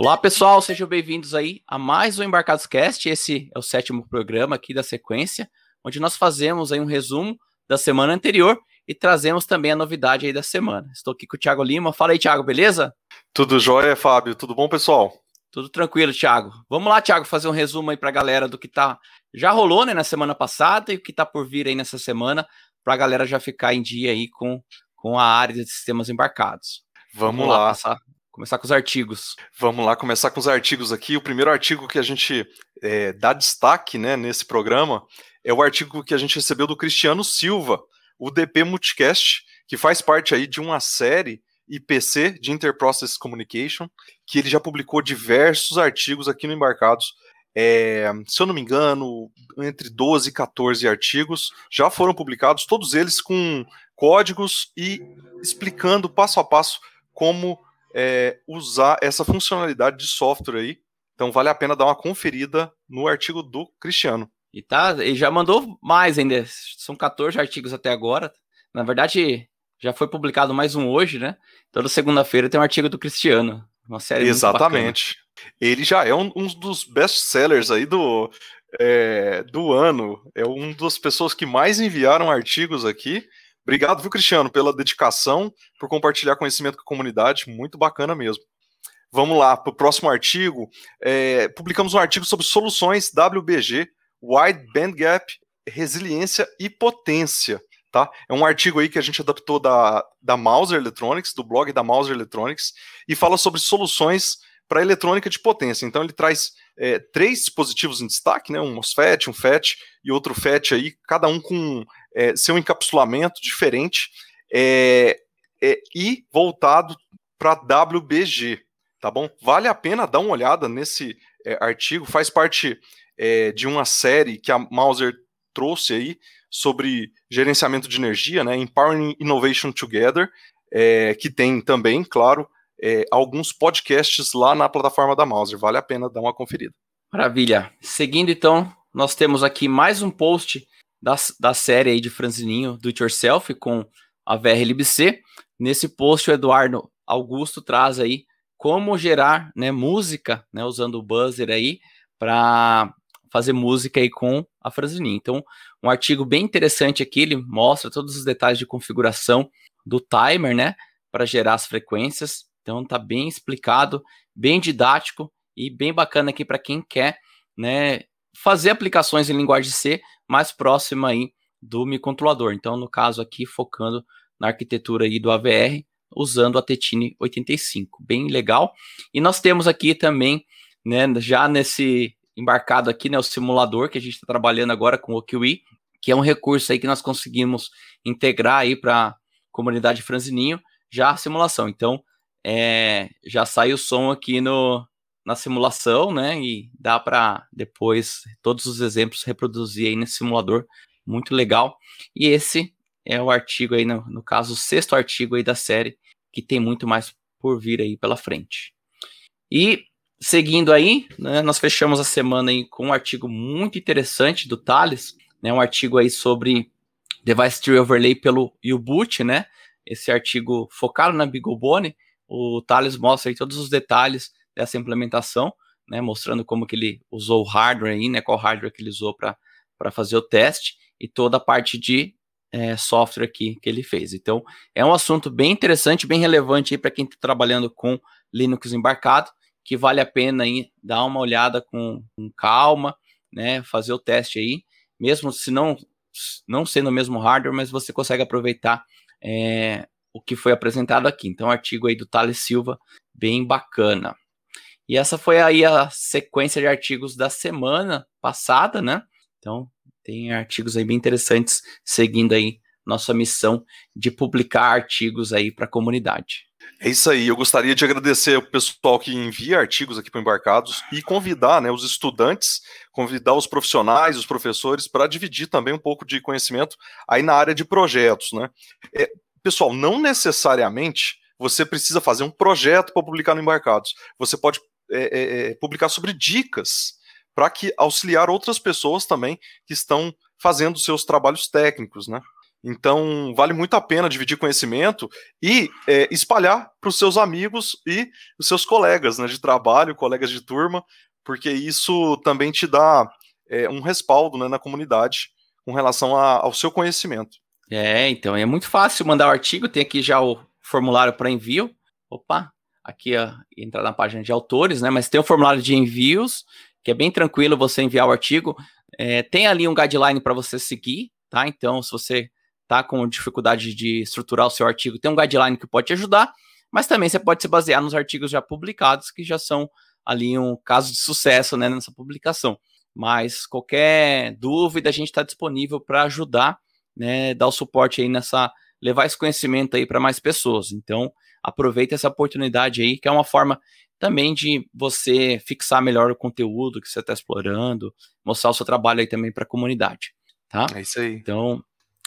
Olá, pessoal, sejam bem-vindos aí a mais um Embarcados Cast. Esse é o sétimo programa aqui da sequência, onde nós fazemos aí um resumo da semana anterior e trazemos também a novidade aí da semana. Estou aqui com o Thiago Lima. Fala aí, Thiago, beleza? Tudo jóia, Fábio. Tudo bom, pessoal? Tudo tranquilo, Thiago. Vamos lá, Thiago, fazer um resumo aí para a galera do que tá já rolou, né, na semana passada e o que tá por vir aí nessa semana, para a galera já ficar em dia aí com, com a área de sistemas embarcados. Vamos, Vamos lá, lá. Passar, começar com os artigos. Vamos lá, começar com os artigos aqui. O primeiro artigo que a gente é, dá destaque né, nesse programa é o artigo que a gente recebeu do Cristiano Silva, o DP Multicast, que faz parte aí de uma série IPC de Interprocess Communication, que ele já publicou diversos artigos aqui no Embarcados. É, se eu não me engano, entre 12 e 14 artigos já foram publicados, todos eles com códigos e explicando passo a passo como é, usar essa funcionalidade de software aí. Então vale a pena dar uma conferida no artigo do Cristiano. E tá, ele já mandou mais ainda. São 14 artigos até agora. Na verdade, já foi publicado mais um hoje, né? Toda segunda-feira tem um artigo do Cristiano. Uma série Exatamente. Ele já é um, um dos best-sellers aí do, é, do ano. É uma das pessoas que mais enviaram artigos aqui. Obrigado, viu, Cristiano, pela dedicação, por compartilhar conhecimento com a comunidade. Muito bacana mesmo. Vamos lá, para o próximo artigo. É, publicamos um artigo sobre soluções WBG, Wide Band Gap, Resiliência e Potência. Tá? É um artigo aí que a gente adaptou da, da Mauser Electronics, do blog da Mauser Electronics, e fala sobre soluções para eletrônica de potência. Então ele traz é, três dispositivos em destaque, né? um MOSFET, um FET e outro FET aí, cada um com é, seu encapsulamento diferente é, é e voltado para WBG, tá bom? Vale a pena dar uma olhada nesse é, artigo, faz parte é, de uma série que a Mauser trouxe aí sobre gerenciamento de energia, né, Empowering Innovation Together, é, que tem também, claro, alguns podcasts lá na plataforma da Mauser. Vale a pena dar uma conferida. Maravilha. Seguindo, então, nós temos aqui mais um post da, da série aí de Franzininho do It Yourself com a VRLBC. Nesse post, o Eduardo Augusto traz aí como gerar né, música, né, usando o buzzer aí, para fazer música aí com a Franzininho. Então, um artigo bem interessante aqui, ele mostra todos os detalhes de configuração do timer, né, para gerar as frequências. Então, tá bem explicado, bem didático e bem bacana aqui para quem quer, né, fazer aplicações em linguagem C mais próxima aí do microcontrolador. Então, no caso aqui, focando na arquitetura aí do AVR, usando a Tetine 85, bem legal. E nós temos aqui também, né, já nesse embarcado aqui, né, o simulador que a gente está trabalhando agora com o QI, que é um recurso aí que nós conseguimos integrar aí para a comunidade Franzininho, já a simulação. Então, é, já sai o som aqui no, na simulação, né, e dá para depois todos os exemplos reproduzir aí nesse simulador, muito legal. E esse é o artigo aí, no, no caso, o sexto artigo aí da série, que tem muito mais por vir aí pela frente. E Seguindo aí, né, nós fechamos a semana aí com um artigo muito interessante do Thales, né, um artigo aí sobre Device Tree Overlay pelo U-Boot, né, esse artigo focado na BeagleBone, o Thales mostra aí todos os detalhes dessa implementação, né, mostrando como que ele usou o hardware aí, né, qual hardware que ele usou para fazer o teste e toda a parte de é, software aqui que ele fez. Então, é um assunto bem interessante, bem relevante para quem está trabalhando com Linux embarcado que vale a pena aí dar uma olhada com, com calma, né? Fazer o teste aí, mesmo se não, não sendo o mesmo hardware, mas você consegue aproveitar é, o que foi apresentado aqui. Então, artigo aí do Thales Silva, bem bacana. E essa foi aí a sequência de artigos da semana passada, né? Então, tem artigos aí bem interessantes seguindo aí nossa missão de publicar artigos aí para a comunidade. É isso aí. Eu gostaria de agradecer o pessoal que envia artigos aqui para Embarcados e convidar né, os estudantes, convidar os profissionais, os professores, para dividir também um pouco de conhecimento aí na área de projetos. Né? É, pessoal, não necessariamente você precisa fazer um projeto para publicar no Embarcados. Você pode é, é, é publicar sobre dicas para que auxiliar outras pessoas também que estão fazendo seus trabalhos técnicos, né? Então, vale muito a pena dividir conhecimento e é, espalhar para os seus amigos e os seus colegas né, de trabalho, colegas de turma, porque isso também te dá é, um respaldo né, na comunidade com relação a, ao seu conhecimento. É, então é muito fácil mandar o artigo, tem aqui já o formulário para envio. Opa, aqui ó, entrar na página de autores, né? Mas tem o formulário de envios, que é bem tranquilo você enviar o artigo. É, tem ali um guideline para você seguir, tá? Então, se você tá com dificuldade de estruturar o seu artigo, tem um guideline que pode te ajudar, mas também você pode se basear nos artigos já publicados, que já são ali um caso de sucesso né, nessa publicação. Mas qualquer dúvida, a gente está disponível para ajudar, né, dar o suporte aí nessa, levar esse conhecimento aí para mais pessoas. Então, aproveita essa oportunidade aí, que é uma forma também de você fixar melhor o conteúdo que você está explorando, mostrar o seu trabalho aí também para a comunidade, tá? É isso aí. Então,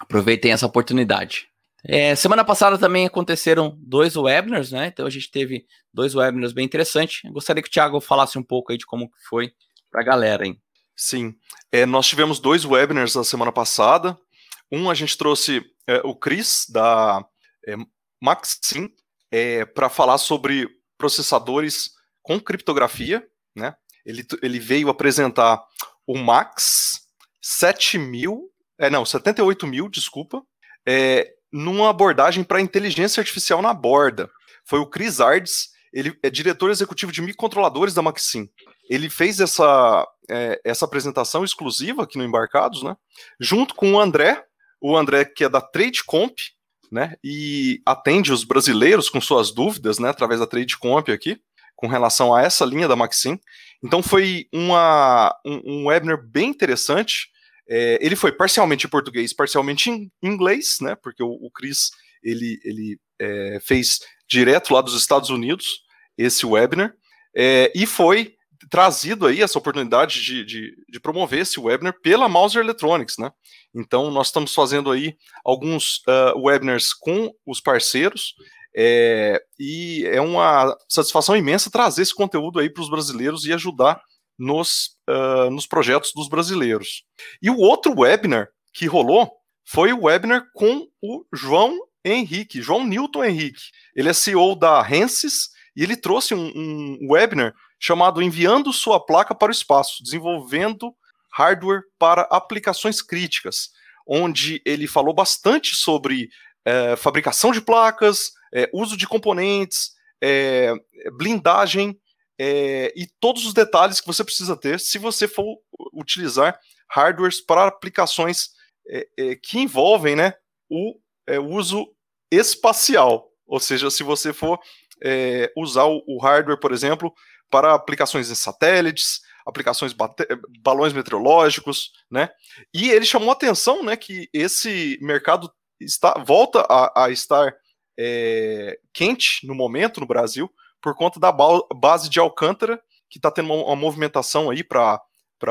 aproveitem essa oportunidade. É, semana passada também aconteceram dois webinars, né? Então a gente teve dois webinars bem interessantes. Eu gostaria que o Thiago falasse um pouco aí de como foi para a galera, hein? Sim, é, nós tivemos dois webinars na semana passada. Um a gente trouxe é, o Cris da é, Maxim é, para falar sobre processadores com criptografia, né? Ele, ele veio apresentar o Max 7000 é, não, 78 mil, desculpa. É, numa abordagem para inteligência artificial na borda. Foi o Chris Ardes, ele é diretor executivo de microcontroladores da Maxim. Ele fez essa, é, essa apresentação exclusiva aqui no Embarcados, né? Junto com o André, o André que é da TradeComp, né? E atende os brasileiros com suas dúvidas, né? Através da TradeComp aqui, com relação a essa linha da Maxim. Então foi uma, um, um webinar bem interessante. É, ele foi parcialmente em português, parcialmente em inglês, né? Porque o, o Chris ele, ele é, fez direto lá dos Estados Unidos esse webinar é, e foi trazido aí essa oportunidade de, de, de, promover esse webinar pela Mouser Electronics, né? Então nós estamos fazendo aí alguns uh, webinars com os parceiros é, e é uma satisfação imensa trazer esse conteúdo aí para os brasileiros e ajudar nos, uh, nos projetos dos brasileiros. E o outro webinar que rolou foi o webinar com o João Henrique, João Newton Henrique. Ele é CEO da Hensis e ele trouxe um, um webinar chamado Enviando Sua Placa para o Espaço, desenvolvendo hardware para aplicações críticas, onde ele falou bastante sobre é, fabricação de placas, é, uso de componentes, é, blindagem é, e todos os detalhes que você precisa ter se você for utilizar hardwares para aplicações é, é, que envolvem né, o uso espacial. Ou seja, se você for é, usar o, hardware, por exemplo, para aplicações em satélites, aplicações balões meteorológicos, né? E ele chamou atenção, né, que esse mercado está, volta a, a estar é, quente no momento no Brasil, por conta da base de Alcântara, que está tendo uma, uma, movimentação aí para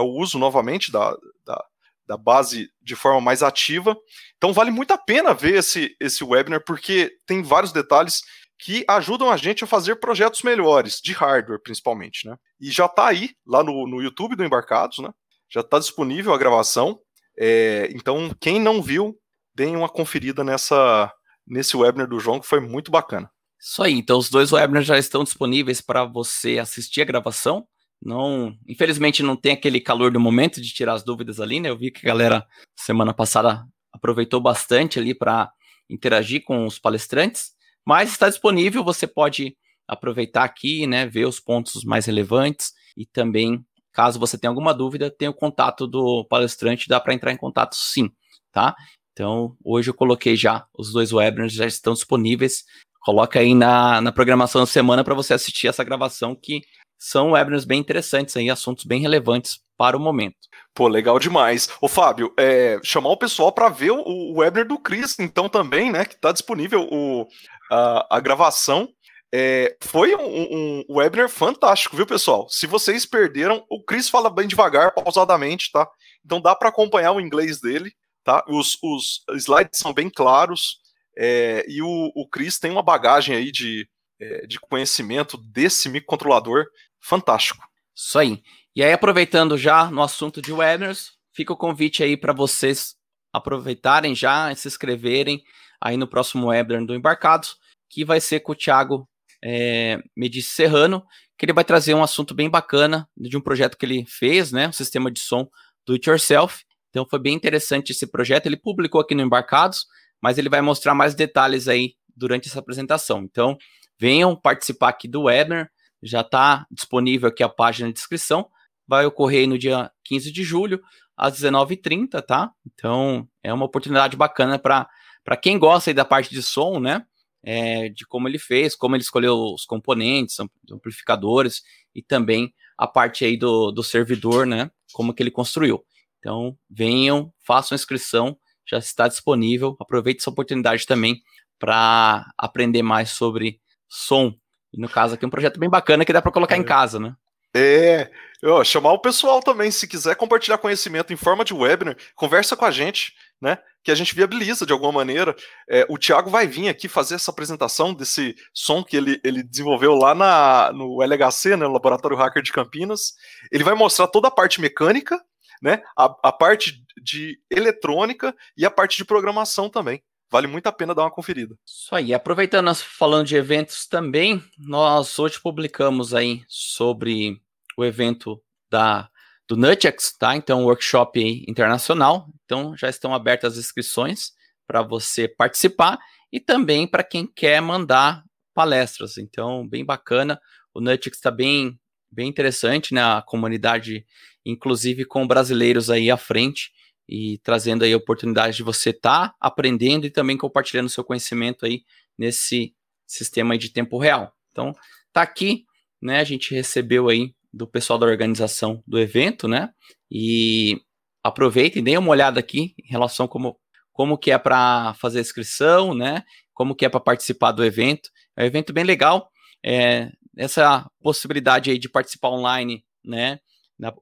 o uso novamente da, da, da, base de forma mais ativa. Então vale muito a pena ver esse, esse webinar, porque tem vários detalhes que ajudam a gente a fazer projetos melhores, de hardware principalmente, né? E já está aí, lá no, no YouTube do Embarcados, né? Já está disponível a gravação. É, então, quem não viu, deem uma conferida nessa, nesse webinar do João, que foi muito bacana. Isso aí, então os dois webinars já estão disponíveis para você assistir a gravação. Não, infelizmente não tem aquele calor do momento de tirar as dúvidas ali, né? Eu vi que a galera semana passada aproveitou bastante ali para interagir com os palestrantes, mas está disponível, você pode aproveitar aqui, né, ver os pontos mais relevantes e também, caso você tenha alguma dúvida, tem o contato do palestrante, dá para entrar em contato sim, tá? Então, hoje eu coloquei já os dois webinars já estão disponíveis coloca aí na, na programação da semana para você assistir essa gravação, que são webinars bem interessantes aí, assuntos bem relevantes para o momento. Pô, legal demais. Ô, Fábio, é, chamar o pessoal para ver o, o, webinar do Chris, então, também, né, que está disponível o, a, a gravação. É, foi um, um, webinar fantástico, viu, pessoal? Se vocês perderam, o Chris fala bem devagar, pausadamente, tá? Então dá para acompanhar o inglês dele, tá? Os, os slides são bem claros. É, e o, o Chris tem uma bagagem aí de, é, de conhecimento desse microcontrolador fantástico. Isso aí. E aí, aproveitando já no assunto de webinars, fica o convite aí para vocês aproveitarem já, se inscreverem aí no próximo webinar do Embarcados, que vai ser com o Thiago é, Medici Serrano, que ele vai trazer um assunto bem bacana de um projeto que ele fez, né? Um sistema de som do it yourself. Então foi bem interessante esse projeto. Ele publicou aqui no Embarcados, mas ele vai mostrar mais detalhes aí durante essa apresentação. Então, venham participar aqui do webinar. Já está disponível aqui a página de inscrição. Vai ocorrer no dia 15 de julho, às 19h30, tá? Então, é uma oportunidade bacana para quem gosta aí da parte de som, né? É, de como ele fez, como ele escolheu os componentes, amplificadores e também a parte aí do, do servidor, né? Como que ele construiu. Então, venham, façam inscrição, já está disponível. Aproveite essa oportunidade também para aprender mais sobre som. E no caso aqui, um projeto bem bacana que dá para colocar é. em casa, né? É, ó, chamar o pessoal também, se quiser compartilhar conhecimento em forma de webinar, conversa com a gente, né? Que a gente viabiliza de alguma maneira. É, o Thiago vai vir aqui fazer essa apresentação desse som que ele, ele desenvolveu lá na, no LHC, né, no Laboratório Hacker de Campinas. Ele vai mostrar toda a parte mecânica, né? A, a parte de eletrônica e a parte de programação também vale muito a pena dar uma conferida. Isso aí. Aproveitando, nós falando de eventos também, nós hoje publicamos aí sobre o evento da do Nutex, tá? Então, workshop internacional. Então, já estão abertas as inscrições para você participar e também para quem quer mandar palestras. Então, bem bacana. O Nutex está bem, bem interessante, né? A comunidade, inclusive com brasileiros aí à frente e trazendo aí a oportunidade de você estar tá aprendendo e também compartilhando seu conhecimento aí nesse sistema de tempo real. Então, tá aqui, né? A gente recebeu aí do pessoal da organização do evento, né? E aproveitem, deem uma olhada aqui em relação como como que é para fazer inscrição, né? Como que é para participar do evento. É um evento bem legal. É, essa possibilidade aí de participar online, né?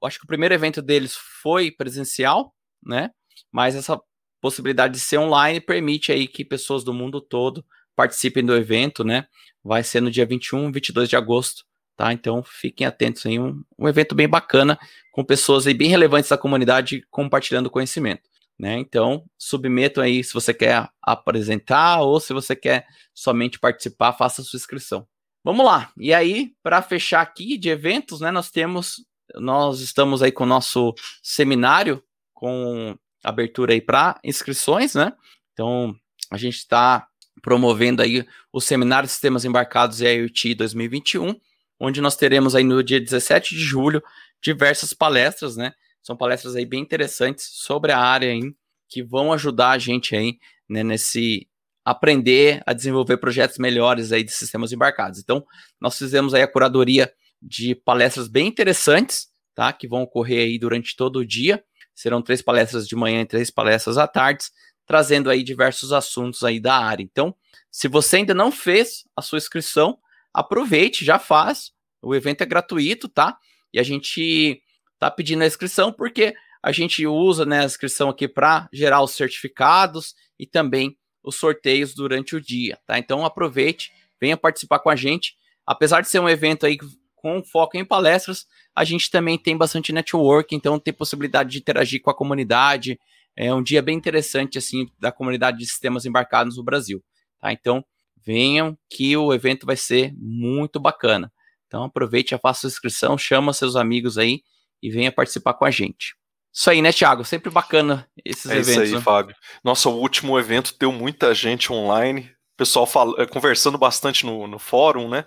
acho que o primeiro evento deles foi presencial, né? Mas essa possibilidade de ser online permite aí que pessoas do mundo todo participem do evento, né? Vai ser no dia 21, 22 de agosto, tá? Então fiquem atentos aí, um, um evento bem bacana, com pessoas aí bem relevantes da comunidade compartilhando conhecimento, né? Então, submetam aí se você quer apresentar ou se você quer somente participar, faça sua inscrição. Vamos lá. E aí, para fechar aqui de eventos, né, nós temos nós estamos aí com o nosso seminário com abertura aí para inscrições, né? Então, a gente está promovendo aí o Seminário Sistemas Embarcados e IoT 2021, onde nós teremos aí no dia 17 de julho diversas palestras, né? São palestras aí bem interessantes sobre a área aí, que vão ajudar a gente aí, né, nesse aprender a desenvolver projetos melhores aí de sistemas embarcados. Então, nós fizemos aí a curadoria de palestras bem interessantes, tá? Que vão ocorrer aí durante todo o dia. Serão três palestras de manhã e três palestras à tarde, trazendo aí diversos assuntos aí da área. Então, se você ainda não fez a sua inscrição, aproveite, já faz. O evento é gratuito, tá? E a gente tá pedindo a inscrição porque a gente usa né, a inscrição aqui para gerar os certificados e também os sorteios durante o dia, tá? Então aproveite, venha participar com a gente. Apesar de ser um evento aí com foco em palestras, a gente também tem bastante network, então tem possibilidade de interagir com a comunidade. É um dia bem interessante, assim, da comunidade de sistemas embarcados no Brasil. Tá? Então, venham que o evento vai ser muito bacana. Então, aproveite, faça a inscrição, chama seus amigos aí e venha participar com a gente. Isso aí, né, Thiago? Sempre bacana esses é eventos. É isso aí, né? Fábio. Nossa, o último evento deu muita gente online, pessoal fala, eh, conversando bastante no, no fórum, né?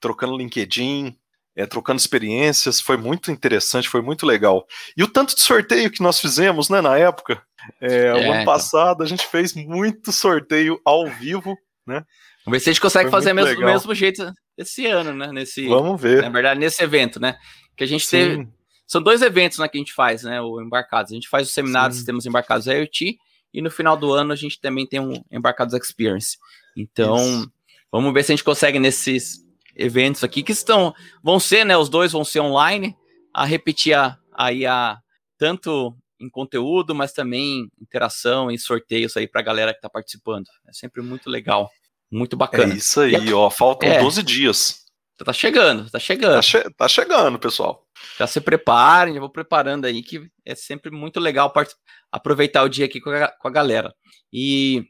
Trocando LinkedIn, é, trocando experiências, foi muito interessante, foi muito legal. E o tanto de sorteio que nós fizemos, né, na época, é, é, o ano então. passado a gente fez muito sorteio ao vivo, né? Vamos ver se a gente consegue foi fazer mesmo, do mesmo jeito esse ano, né? Nesse, Vamos ver. Na verdade, nesse evento, né? Que a gente Sim. teve. São dois eventos né, que a gente faz, né? O Embarcados. A gente faz o seminário Sim. de sistemas embarcados IoT e no final do ano a gente também tem um Embarcados Experience. Então, Isso. vamos ver se a gente consegue nesses eventos aqui que estão vão ser, né? Os dois vão ser online, a repetir a, aí a tanto em conteúdo, mas também interação e sorteios aí para a galera que está participando. É sempre muito legal, muito bacana. É isso aí, ó. Faltam é, 12 dias. Tá chegando, tá chegando. Tá, che tá chegando, pessoal. já se preparem, já vou preparando aí, que é sempre muito legal aproveitar o dia aqui com a, com a galera. E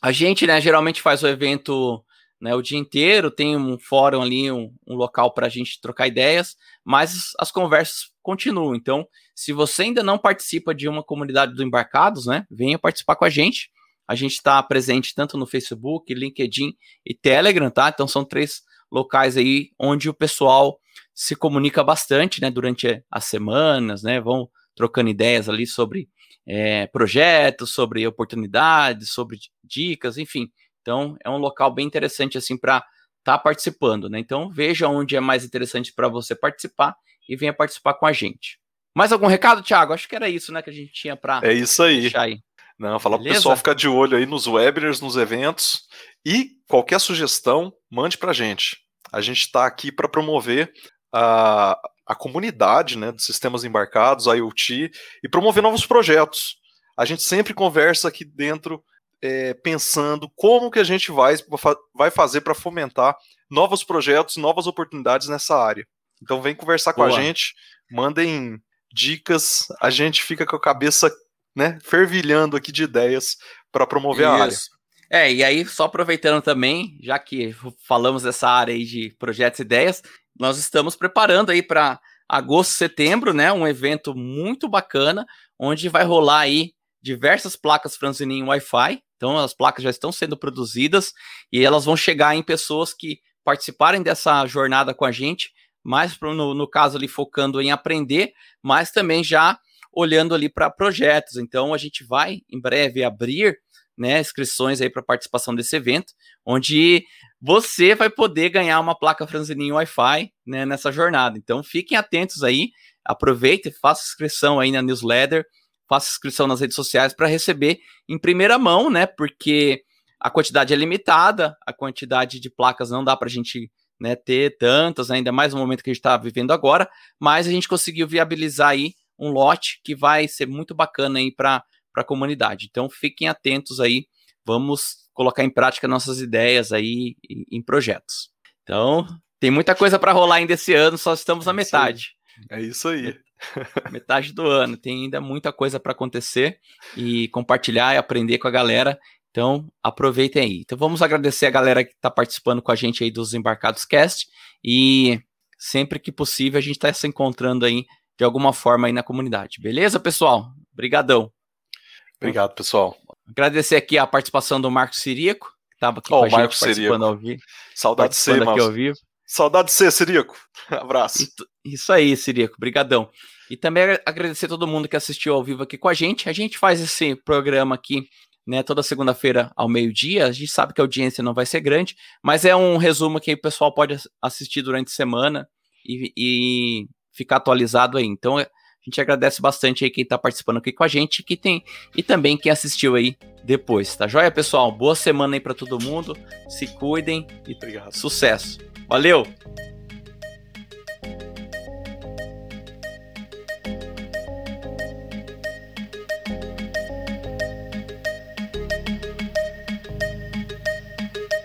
a gente, né, geralmente faz o evento né, o dia inteiro, tem um fórum ali, um, um local para a gente trocar ideias, mas as conversas continuam. Então, se você ainda não participa de uma comunidade do Embarcados, né, venha participar com a gente. A gente está presente tanto no Facebook, LinkedIn e Telegram, tá? Então são três locais aí onde o pessoal se comunica bastante, né, durante as semanas, né, vão trocando ideias ali sobre é, projetos, sobre oportunidades, sobre dicas, enfim. Então, é um local bem interessante assim para estar tá participando, né? Então, veja onde é mais interessante para você participar e venha participar com a gente. Mais algum recado, Thiago? Acho que era isso, né, que a gente tinha para É isso aí. aí. Não, falar para o pessoal ficar de olho aí nos webinars, nos eventos e qualquer sugestão, mande para a gente. A gente está aqui para promover a, a comunidade né, dos sistemas embarcados, a IoT, e promover novos projetos. A gente sempre conversa aqui dentro é, pensando como que a gente vai, vai fazer para fomentar novos projetos, novas oportunidades nessa área. Então vem conversar Boa. com a gente, mandem dicas, a gente fica com a cabeça né, fervilhando aqui de ideias para promover Isso. a área. É, e aí, só aproveitando também, já que falamos dessa área aí de projetos e ideias, nós estamos preparando aí para agosto, setembro, né, um evento muito bacana, onde vai rolar aí diversas placas Franzininho Wi-Fi. Então, as placas já estão sendo produzidas e elas vão chegar em pessoas que participarem dessa jornada com a gente, mais no, no caso ali focando em aprender, mas também já olhando ali para projetos. Então, a gente vai em breve abrir né, inscrições aí para participação desse evento, onde você vai poder ganhar uma placa Franzininho Wi-Fi né, nessa jornada. Então fiquem atentos aí, aproveitem, faça inscrição aí na newsletter, faça inscrição nas redes sociais para receber em primeira mão, né? Porque a quantidade é limitada, a quantidade de placas não dá para a gente né, ter tantas, ainda mais no momento que a gente está vivendo agora, mas a gente conseguiu viabilizar aí um lote que vai ser muito bacana aí para a comunidade. Então fiquem atentos aí, vamos colocar em prática nossas ideias aí em projetos. Então, tem muita coisa para rolar ainda esse ano, só estamos na é metade. É isso aí. Metade do ano, tem ainda muita coisa para acontecer e compartilhar e aprender com a galera. Então, aproveitem aí. Então, vamos agradecer a galera que está participando com a gente aí dos Embarcados Cast e sempre que possível a gente está se encontrando aí de alguma forma aí na comunidade. Beleza, pessoal? Obrigadão. Obrigado, pessoal. Agradecer aqui a participação do Marcos Sirico, que estava aqui oh, com a Marcos gente participando Sirico. ao vivo. Saudade de ser, aqui ao vivo. Saudade de ser, Sirico. Abraço. Isso aí, Sirico. Brigadão. E também agradecer a todo mundo que assistiu ao vivo aqui com a gente. A gente faz esse programa aqui né, toda segunda-feira ao meio-dia. A gente sabe que a audiência não vai ser grande, mas é um resumo que o pessoal pode assistir durante a semana e, e ficar atualizado aí. Então, a gente agradece bastante aí quem está participando aqui com a gente que tem, e também quem assistiu aí depois, tá joia, pessoal? Boa semana aí para todo mundo. Se cuidem e Obrigado. sucesso. Valeu!